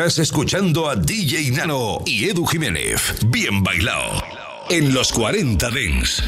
Estás escuchando a DJ Nano y Edu Jiménez. Bien bailado. En los 40 Dents.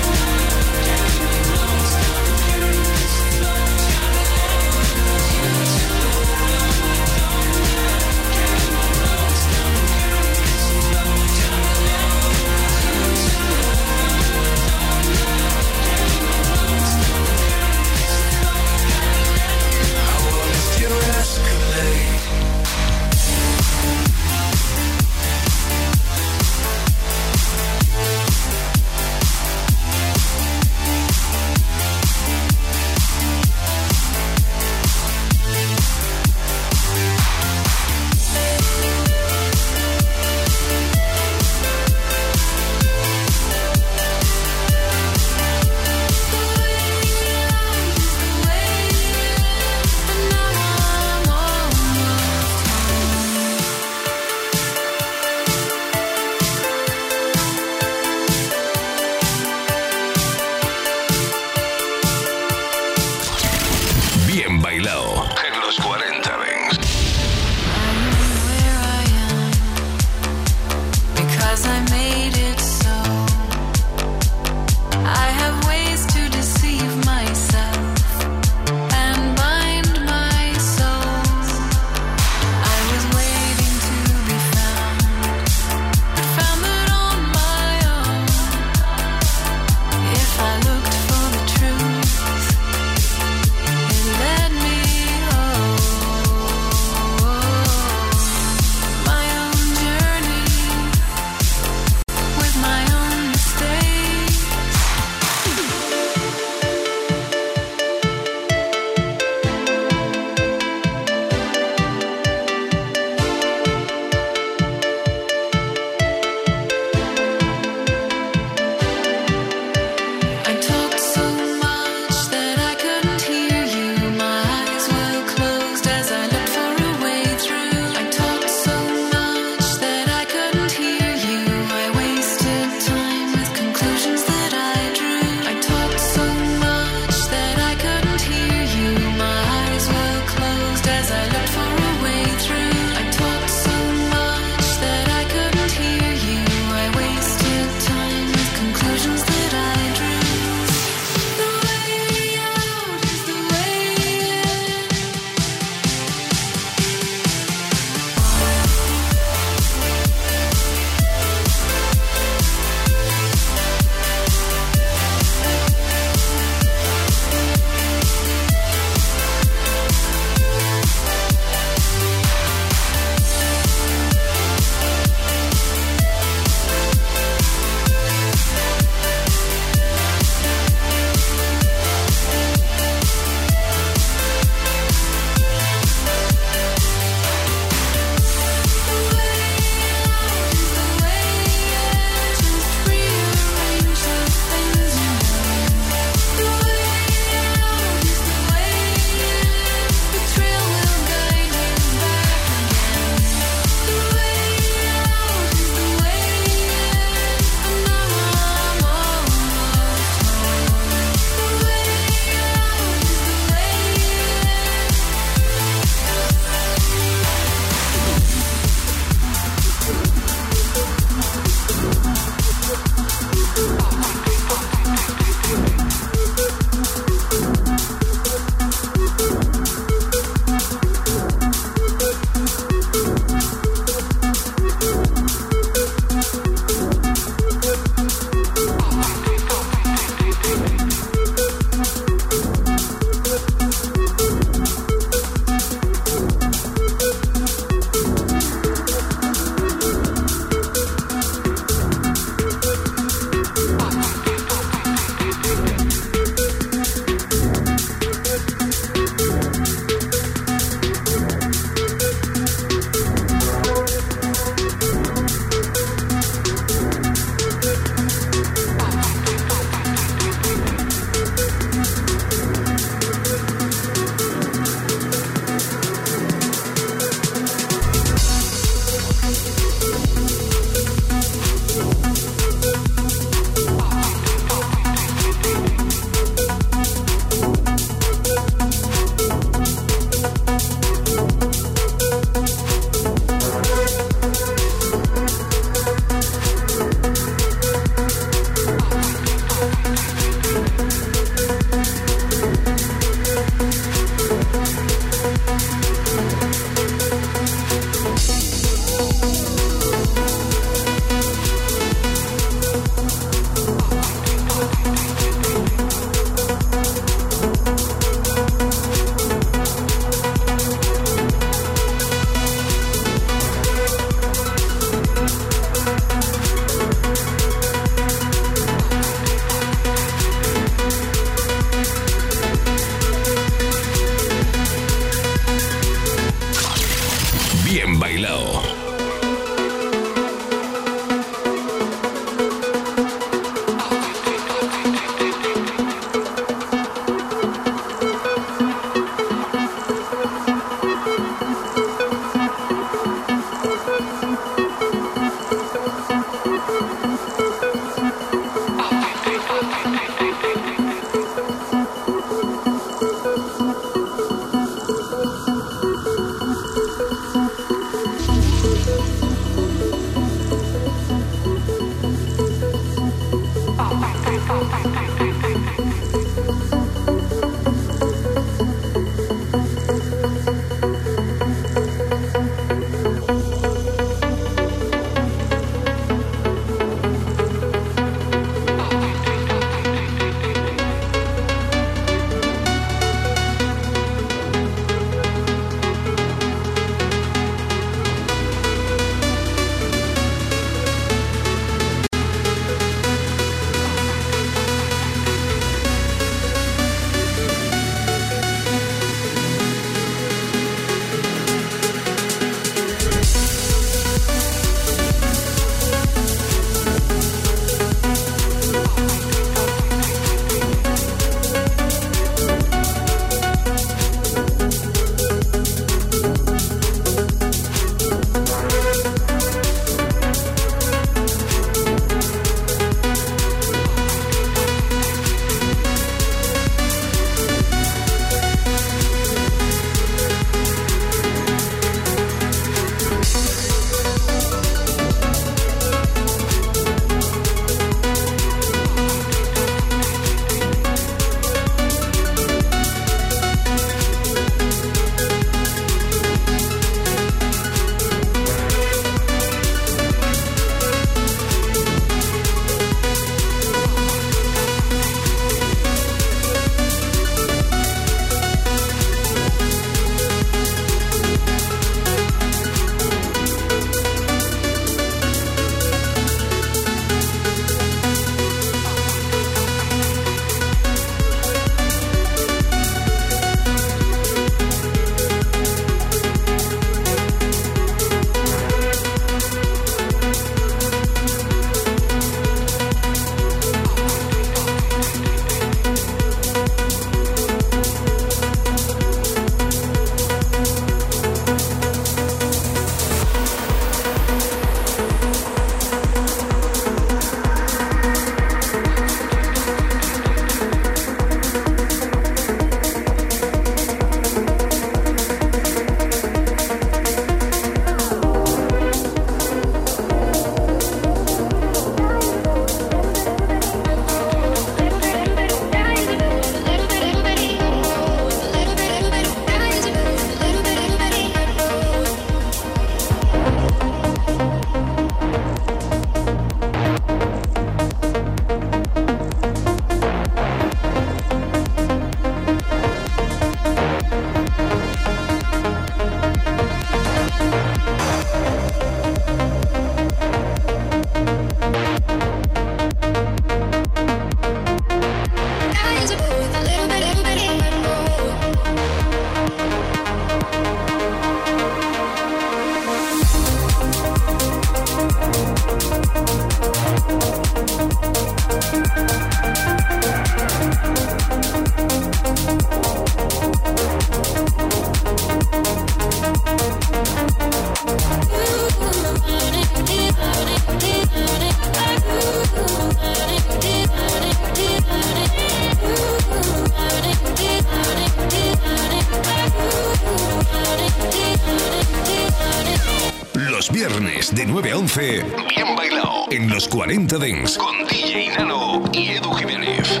Bien bailado en los 40 Dents con DJ Nano y Edu Jiménez.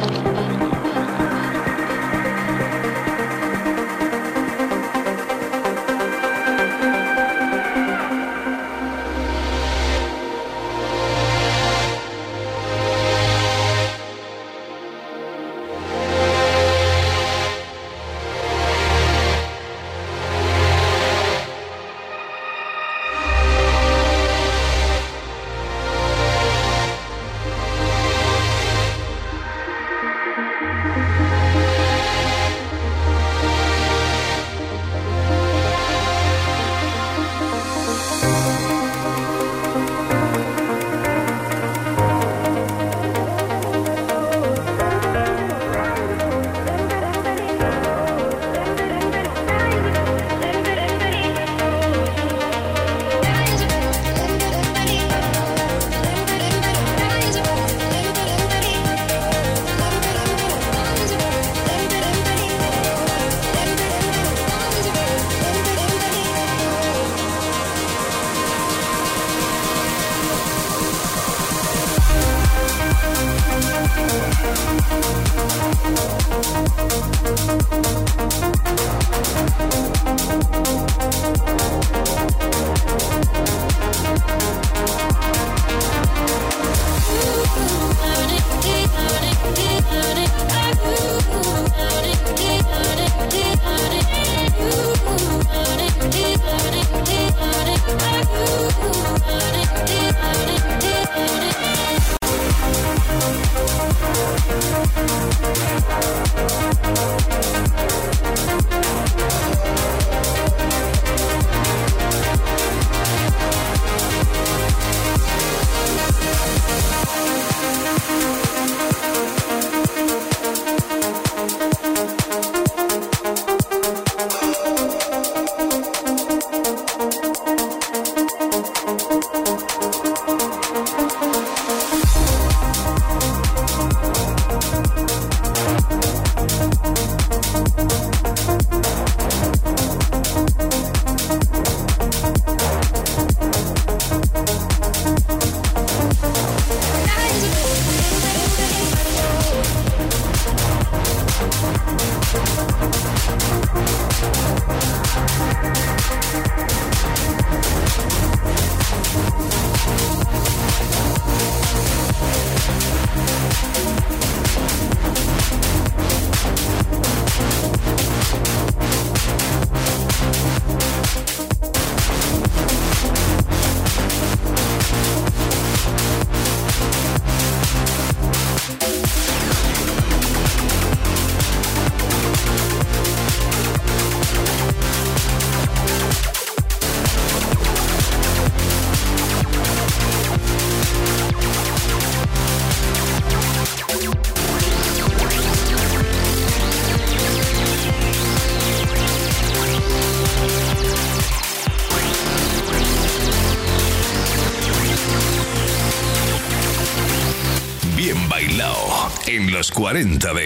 40 Dents.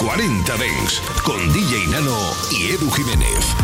40 Dents con DJ Nano y Edu Jiménez.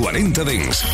40 Dents.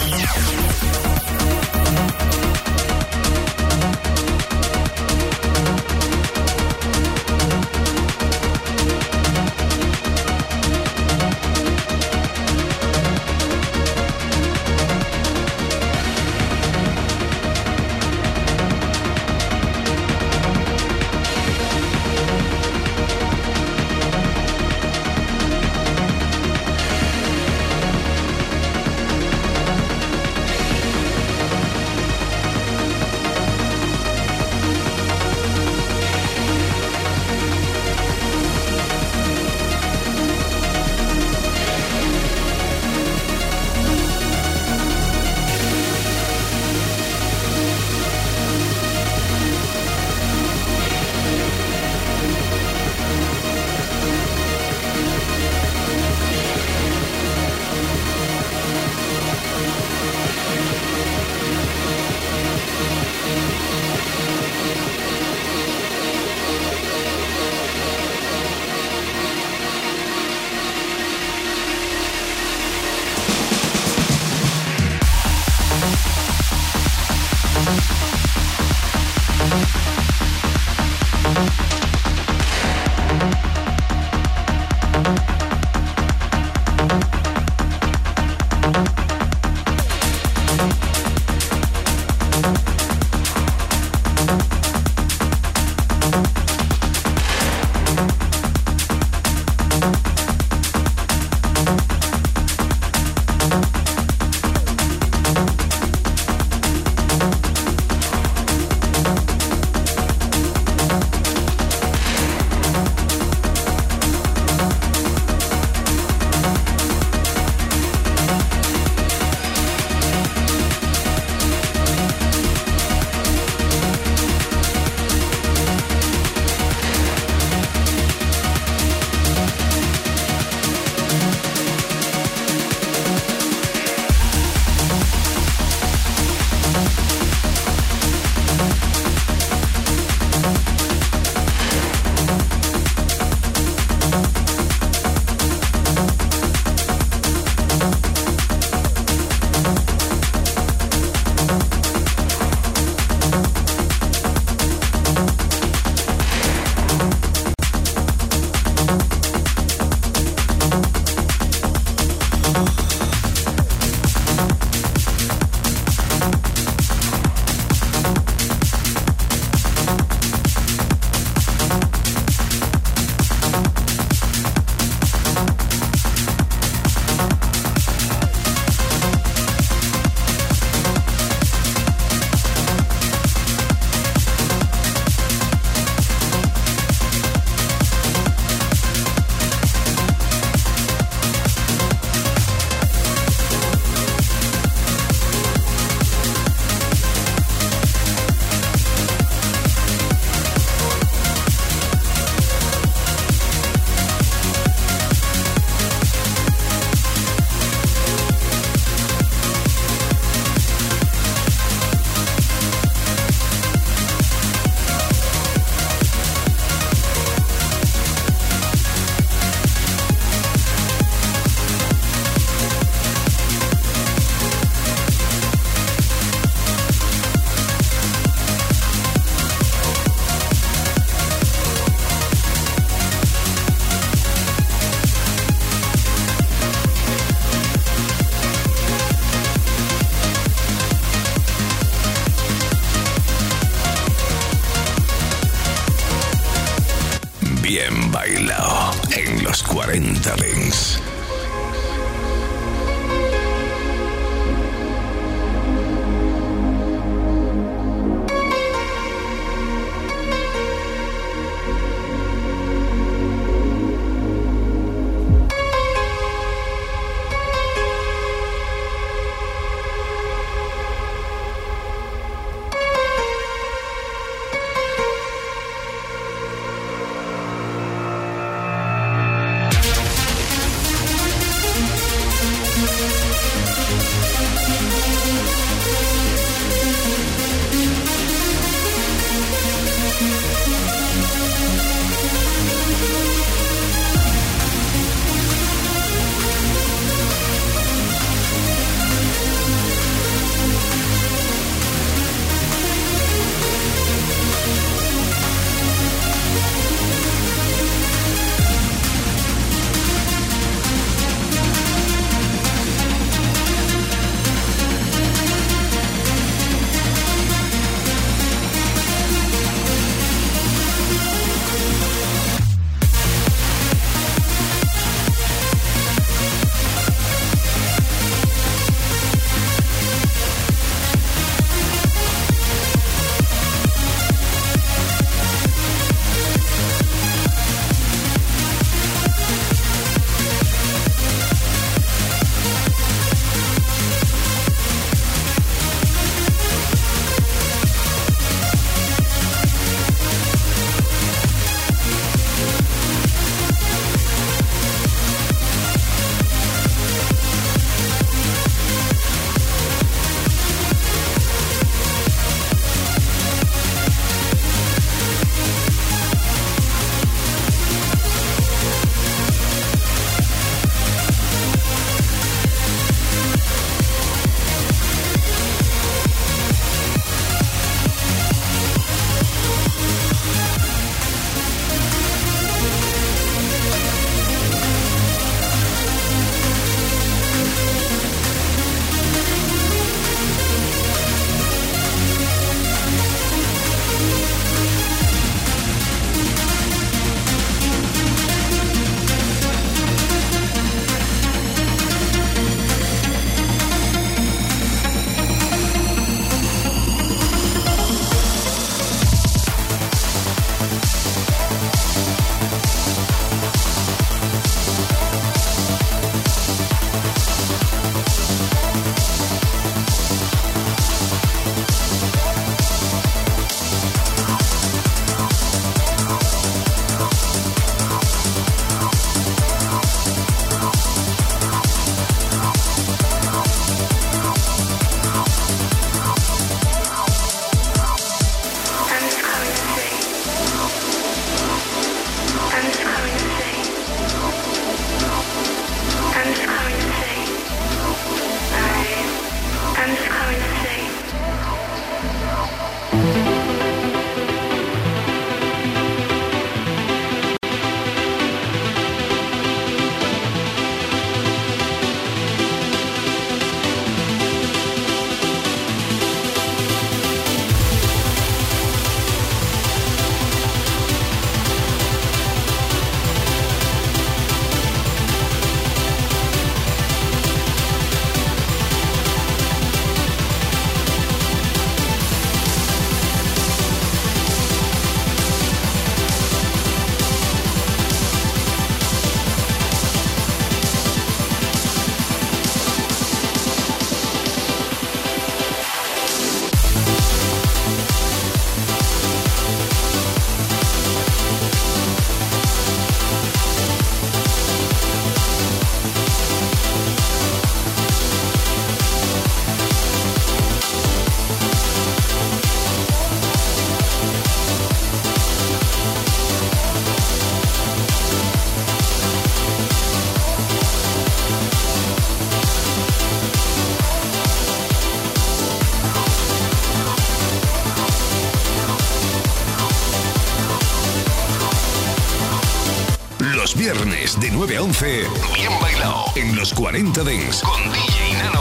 De 9 a 11, bien bailado en los 40 Dents con DJ Nano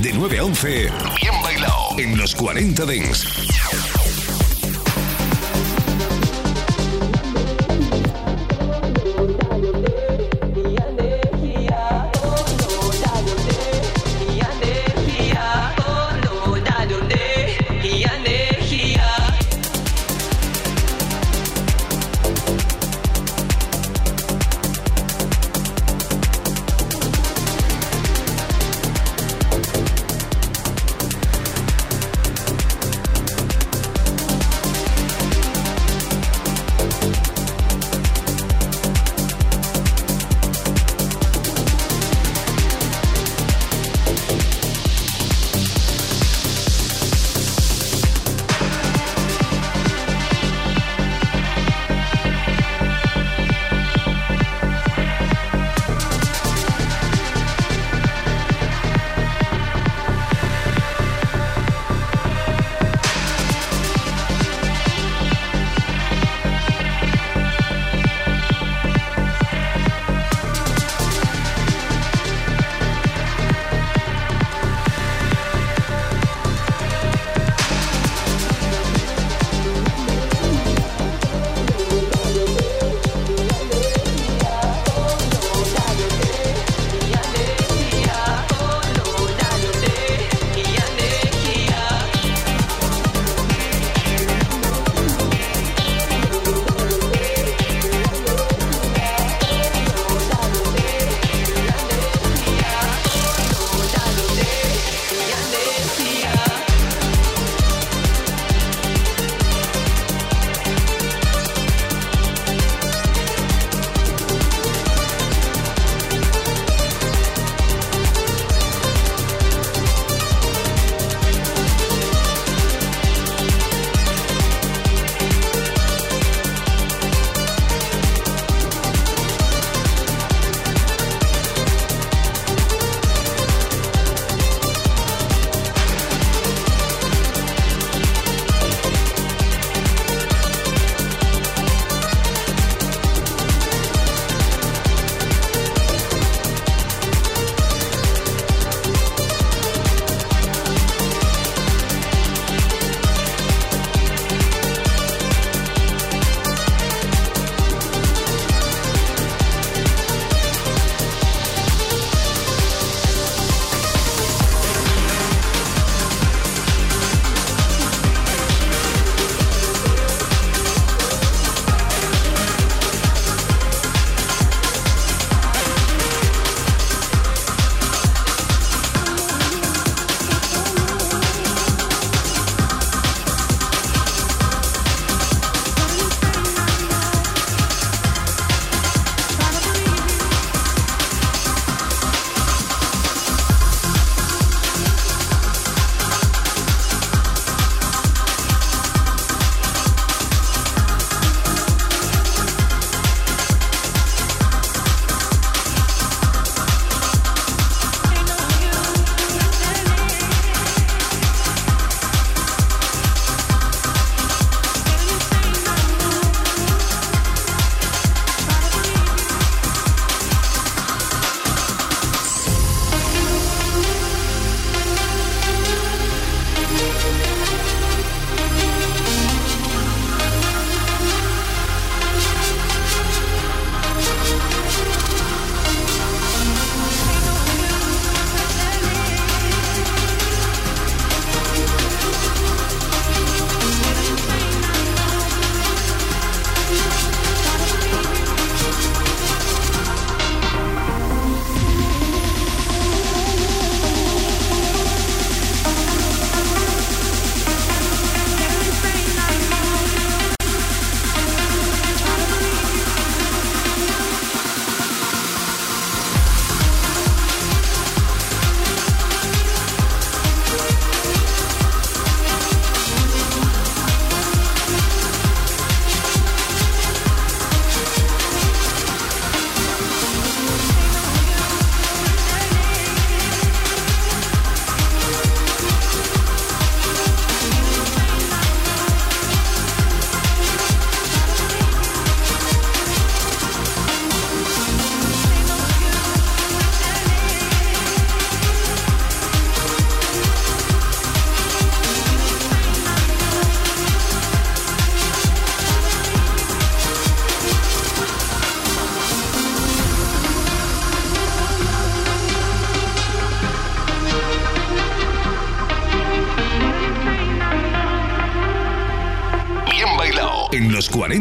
de 9 a 11, bien bailado en los 40 Dents.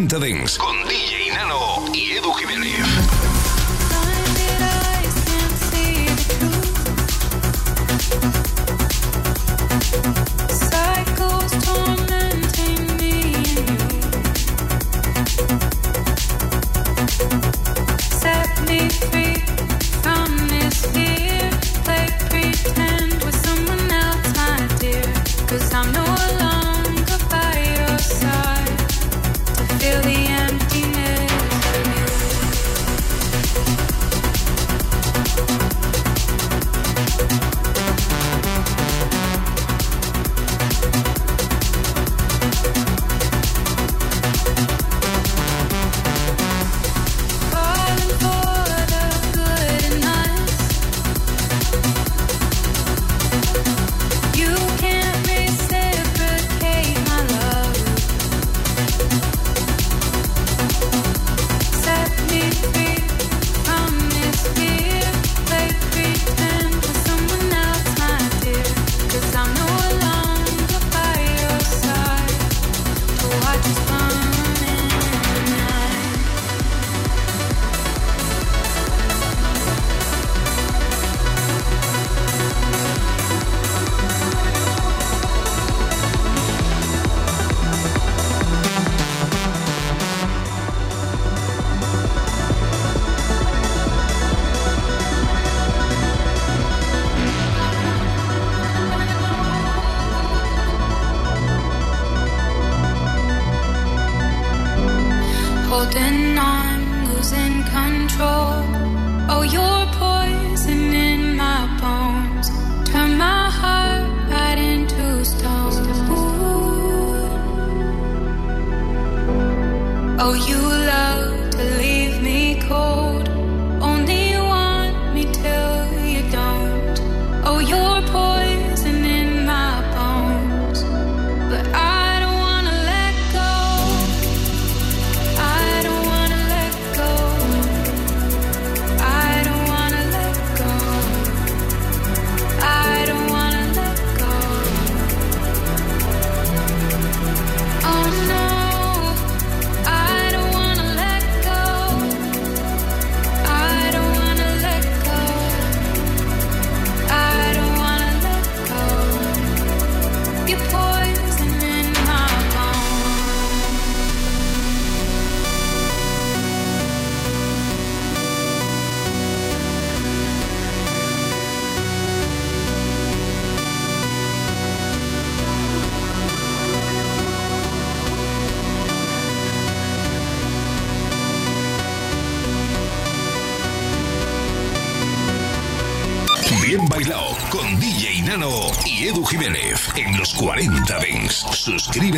En los 40 Dents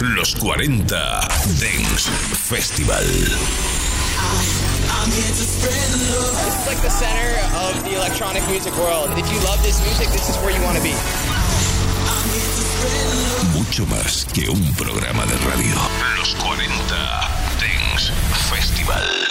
los 40 Dance Festival. It's like the center of the electronic music world. If you love this music, this is where you want to be. Mucho más que un programa de radio. Los 40 Dance Festival.